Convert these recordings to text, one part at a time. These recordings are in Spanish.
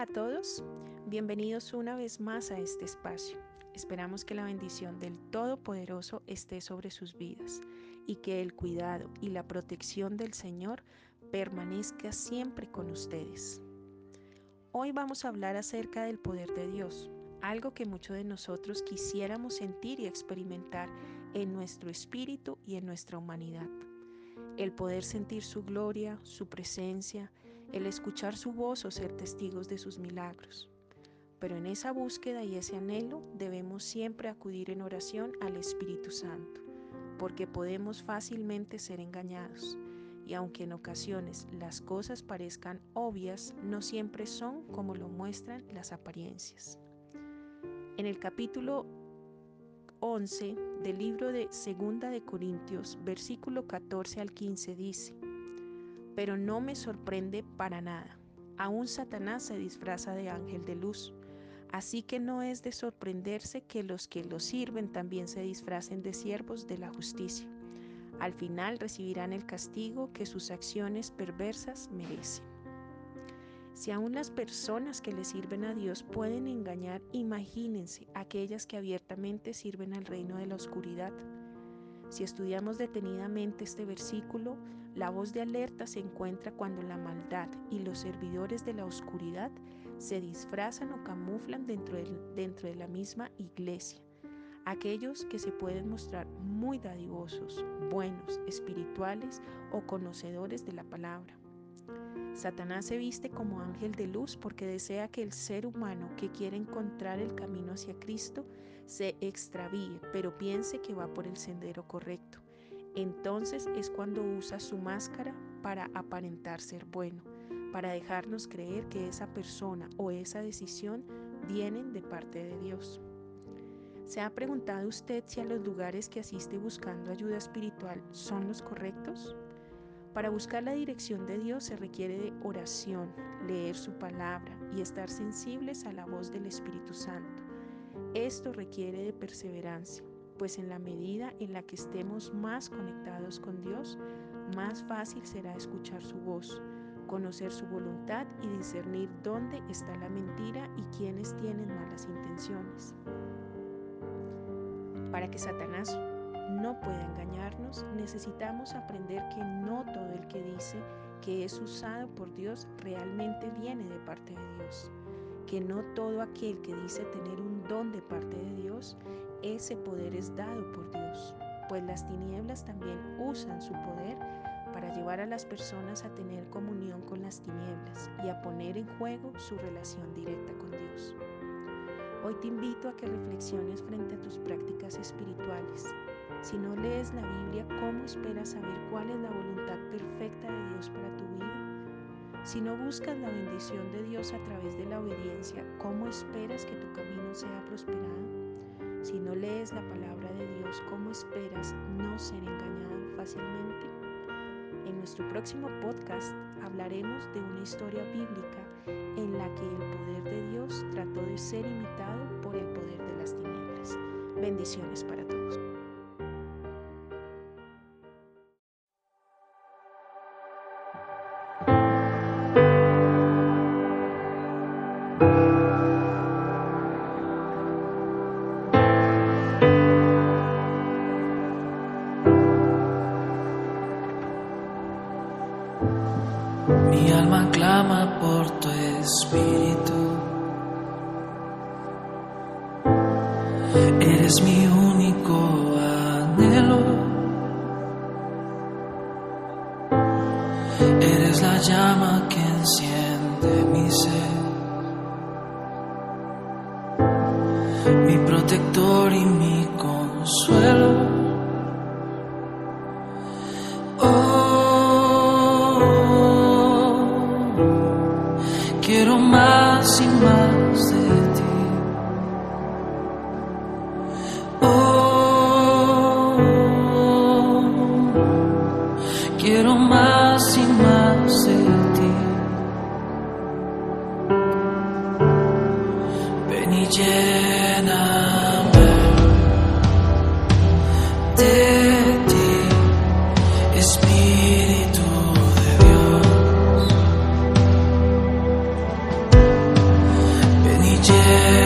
Hola a todos, bienvenidos una vez más a este espacio. Esperamos que la bendición del Todopoderoso esté sobre sus vidas y que el cuidado y la protección del Señor permanezca siempre con ustedes. Hoy vamos a hablar acerca del poder de Dios, algo que muchos de nosotros quisiéramos sentir y experimentar en nuestro espíritu y en nuestra humanidad. El poder sentir su gloria, su presencia, el escuchar su voz o ser testigos de sus milagros. Pero en esa búsqueda y ese anhelo debemos siempre acudir en oración al Espíritu Santo, porque podemos fácilmente ser engañados. Y aunque en ocasiones las cosas parezcan obvias, no siempre son como lo muestran las apariencias. En el capítulo 11 del libro de Segunda de Corintios, versículo 14 al 15 dice: pero no me sorprende para nada. Aún Satanás se disfraza de ángel de luz. Así que no es de sorprenderse que los que lo sirven también se disfracen de siervos de la justicia. Al final recibirán el castigo que sus acciones perversas merecen. Si aún las personas que le sirven a Dios pueden engañar, imagínense aquellas que abiertamente sirven al reino de la oscuridad. Si estudiamos detenidamente este versículo, la voz de alerta se encuentra cuando la maldad y los servidores de la oscuridad se disfrazan o camuflan dentro de, la misma iglesia. Aquellos que se pueden mostrar muy dadivosos, buenos, espirituales o conocedores de la palabra. Satanás se viste como ángel de luz porque desea que el ser humano que quiere encontrar el camino hacia Cristo se extravíe, pero piense que va por el sendero correcto. Entonces es cuando usa su máscara para aparentar ser bueno, para dejarnos creer que esa persona o esa decisión vienen de parte de Dios. ¿Se ha preguntado usted si a los lugares que asiste buscando ayuda espiritual son los correctos? Para buscar la dirección de Dios se requiere de oración, leer su palabra y estar sensibles a la voz del Espíritu Santo. Esto requiere de perseverancia, pues en la medida en la que estemos más conectados con Dios, más fácil será escuchar su voz, conocer su voluntad y discernir dónde está la mentira y quiénes tienen malas intenciones. Para que Satanás no pueda engañarnos, necesitamos aprender que no todo el que dice que es usado por Dios realmente viene de parte de Dios que no todo aquel que dice tener un don de parte de Dios, ese poder es dado por Dios, pues las tinieblas también usan su poder para llevar a las personas a tener comunión con las tinieblas y a poner en juego su relación directa con Dios. Hoy te invito a que reflexiones frente a tus prácticas espirituales. Si no lees la Biblia, ¿cómo esperas saber cuál es la voluntad perfecta de Dios para tu vida? Si no buscas la bendición de Dios a través de la obediencia, ¿cómo esperas que tu camino sea prosperado? Si no lees la palabra de Dios, ¿cómo esperas no ser engañado fácilmente? En nuestro próximo podcast hablaremos de una historia bíblica en la que el poder de Dios trató de ser imitado por el poder de las tinieblas. Bendiciones para todos. Eres la llama que enciende mi ser. Mi protector y mi consuelo. quiero más y más de. Oh, quiero más 街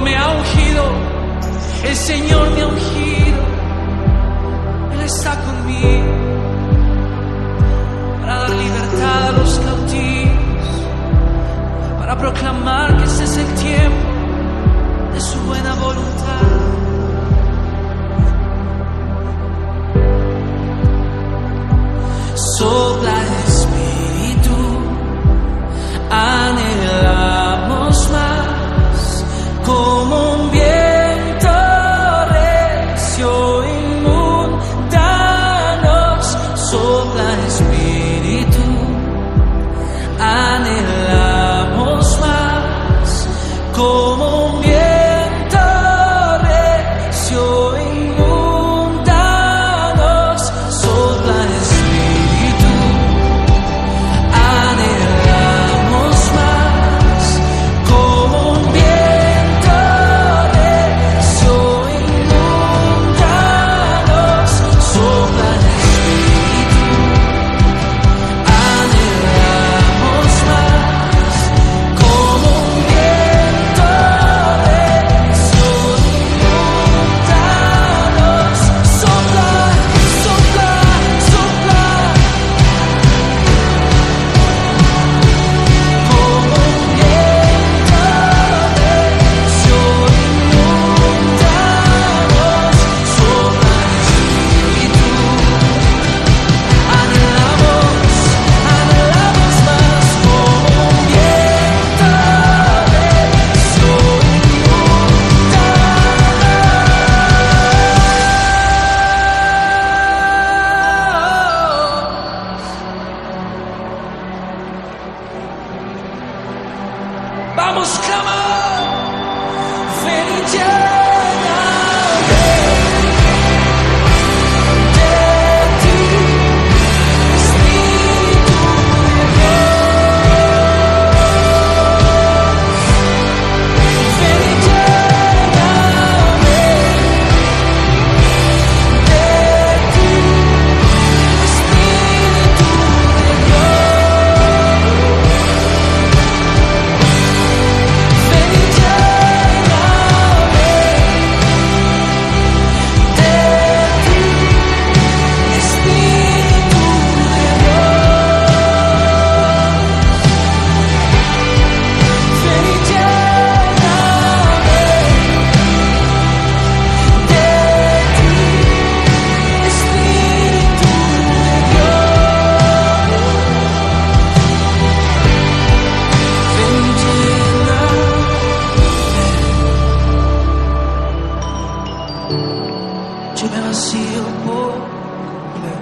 me ha ungido, el Señor me ha ungido, Él está conmigo para dar libertad a los cautivos, para proclamar que este es el tiempo de su buena voluntad. so.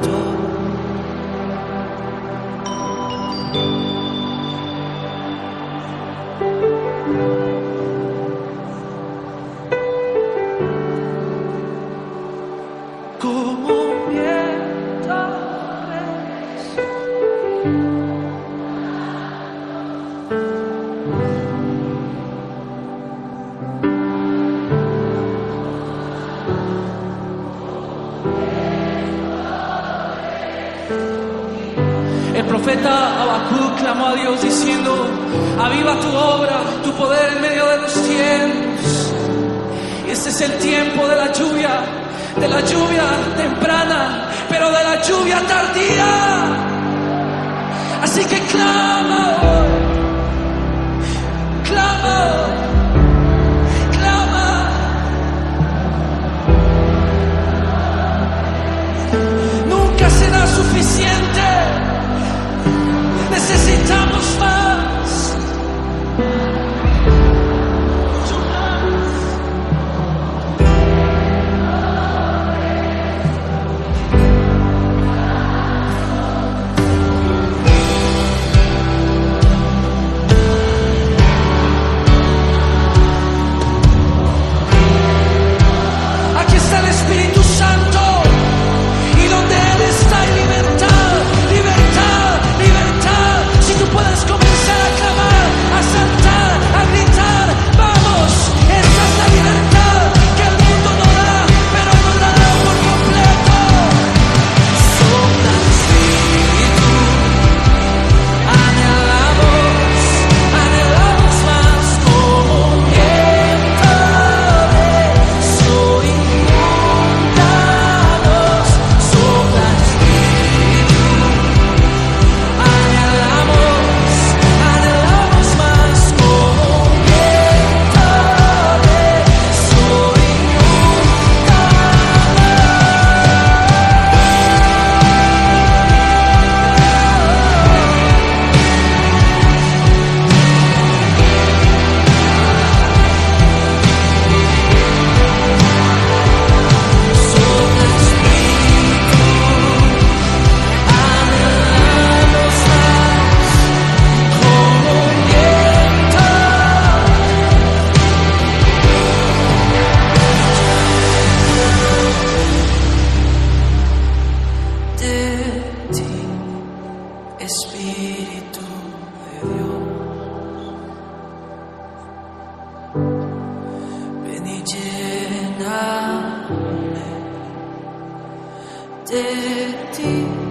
door. profeta Habacuc clamó a Dios diciendo, aviva tu obra, tu poder en medio de los tiempos. Y este es el tiempo de la lluvia, de la lluvia temprana, pero de la lluvia tardía. Así que clama. city